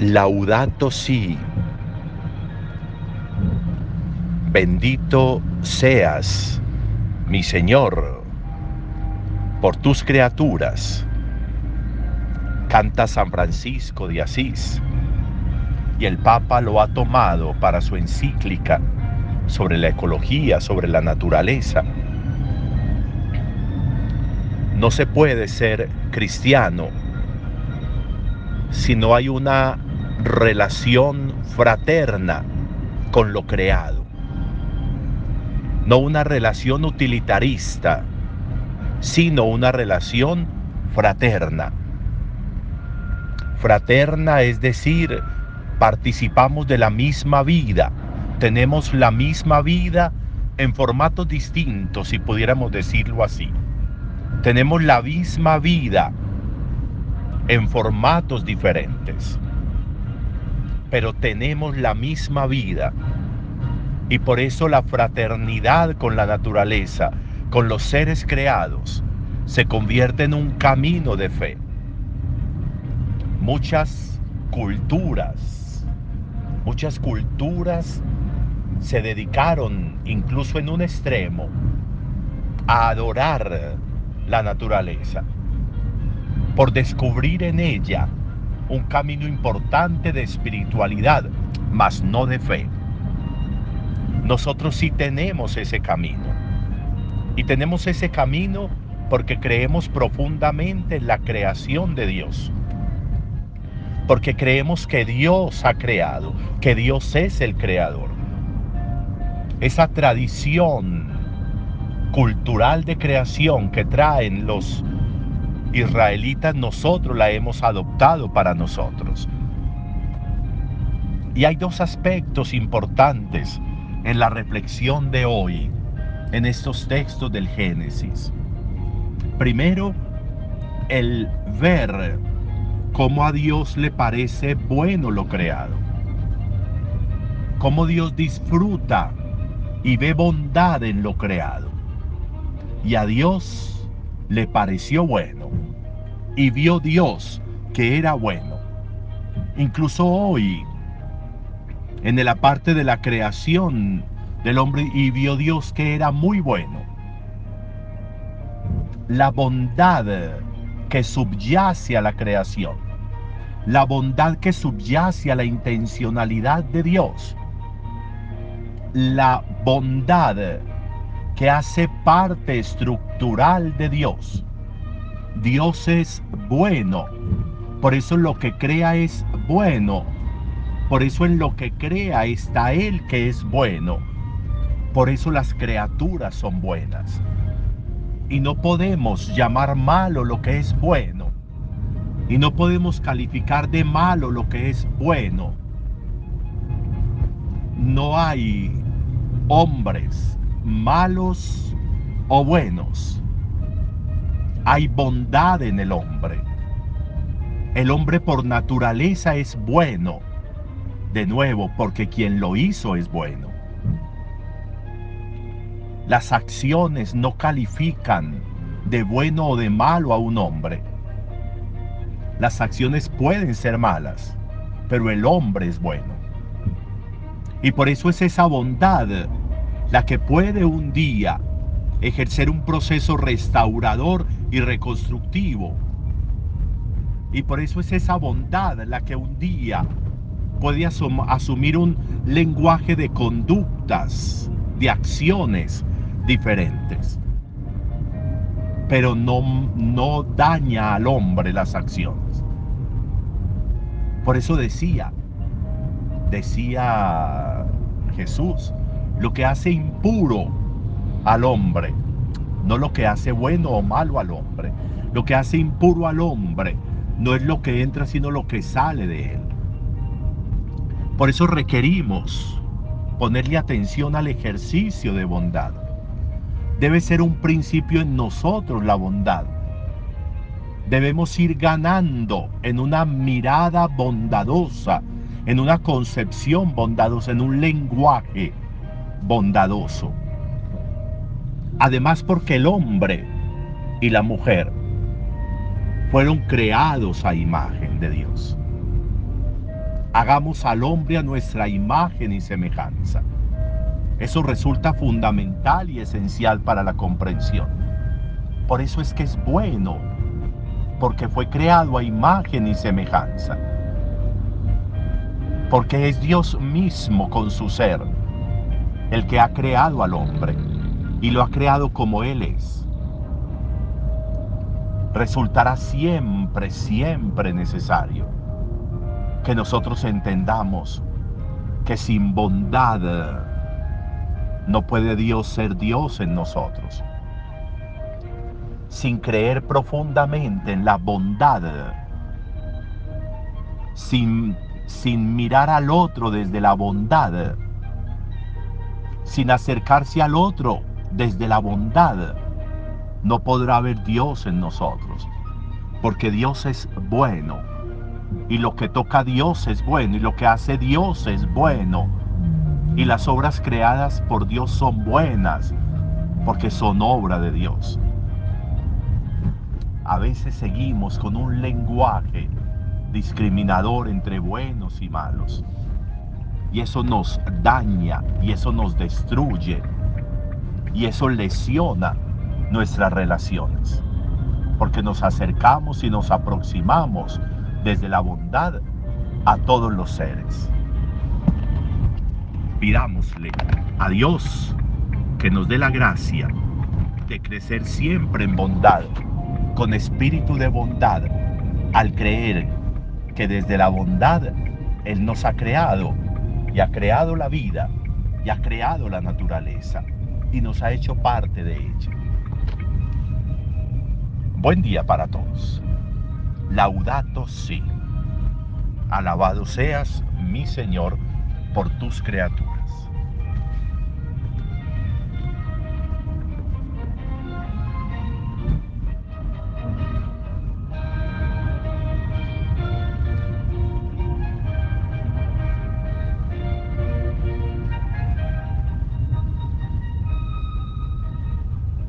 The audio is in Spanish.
Laudato si. Bendito seas, mi Señor, por tus criaturas. Canta San Francisco de Asís y el Papa lo ha tomado para su encíclica sobre la ecología, sobre la naturaleza. No se puede ser cristiano si no hay una relación fraterna con lo creado. No una relación utilitarista, sino una relación fraterna. Fraterna es decir, participamos de la misma vida, tenemos la misma vida en formatos distintos, si pudiéramos decirlo así. Tenemos la misma vida en formatos diferentes pero tenemos la misma vida. Y por eso la fraternidad con la naturaleza, con los seres creados, se convierte en un camino de fe. Muchas culturas, muchas culturas se dedicaron, incluso en un extremo, a adorar la naturaleza, por descubrir en ella un camino importante de espiritualidad, mas no de fe. Nosotros sí tenemos ese camino. Y tenemos ese camino porque creemos profundamente en la creación de Dios. Porque creemos que Dios ha creado, que Dios es el creador. Esa tradición cultural de creación que traen los israelitas nosotros la hemos adoptado para nosotros. Y hay dos aspectos importantes en la reflexión de hoy, en estos textos del Génesis. Primero, el ver cómo a Dios le parece bueno lo creado. Cómo Dios disfruta y ve bondad en lo creado. Y a Dios le pareció bueno y vio Dios que era bueno. Incluso hoy, en la parte de la creación del hombre, y vio Dios que era muy bueno. La bondad que subyace a la creación, la bondad que subyace a la intencionalidad de Dios, la bondad que hace parte estructural de Dios Dios es bueno. Por eso lo que crea es bueno. Por eso en lo que crea está Él que es bueno. Por eso las criaturas son buenas. Y no podemos llamar malo lo que es bueno. Y no podemos calificar de malo lo que es bueno. No hay hombres malos o buenos hay bondad en el hombre. El hombre por naturaleza es bueno. De nuevo, porque quien lo hizo es bueno. Las acciones no califican de bueno o de malo a un hombre. Las acciones pueden ser malas, pero el hombre es bueno. Y por eso es esa bondad la que puede un día ejercer un proceso restaurador y reconstructivo. Y por eso es esa bondad la que un día puede asumir un lenguaje de conductas, de acciones diferentes. Pero no, no daña al hombre las acciones. Por eso decía, decía Jesús, lo que hace impuro al hombre no lo que hace bueno o malo al hombre. Lo que hace impuro al hombre no es lo que entra, sino lo que sale de él. Por eso requerimos ponerle atención al ejercicio de bondad. Debe ser un principio en nosotros la bondad. Debemos ir ganando en una mirada bondadosa, en una concepción bondadosa, en un lenguaje bondadoso. Además porque el hombre y la mujer fueron creados a imagen de Dios. hagamos al hombre a nuestra imagen y semejanza. Eso resulta fundamental y esencial para la comprensión. Por eso es que es bueno, porque fue creado a imagen y semejanza. Porque es Dios mismo con su ser, el que ha creado al hombre y lo ha creado como Él es. Resultará siempre, siempre necesario que nosotros entendamos que sin bondad no puede Dios ser Dios en nosotros. Sin creer profundamente en la bondad, sin, sin mirar al otro desde la bondad, sin acercarse al otro desde la bondad, no podrá haber Dios en nosotros. Porque Dios es bueno. Y lo que toca a Dios es bueno. Y lo que hace Dios es bueno. Y las obras creadas por Dios son buenas. Porque son obra de Dios. A veces seguimos con un lenguaje discriminador entre buenos y malos. Y eso nos daña y eso nos destruye y eso lesiona nuestras relaciones, porque nos acercamos y nos aproximamos desde la bondad a todos los seres. Pidámosle a Dios que nos dé la gracia de crecer siempre en bondad, con espíritu de bondad, al creer que desde la bondad Él nos ha creado y ha creado la vida y ha creado la naturaleza y nos ha hecho parte de ella. Buen día para todos. Laudato si. Alabado seas, mi Señor, por tus criaturas.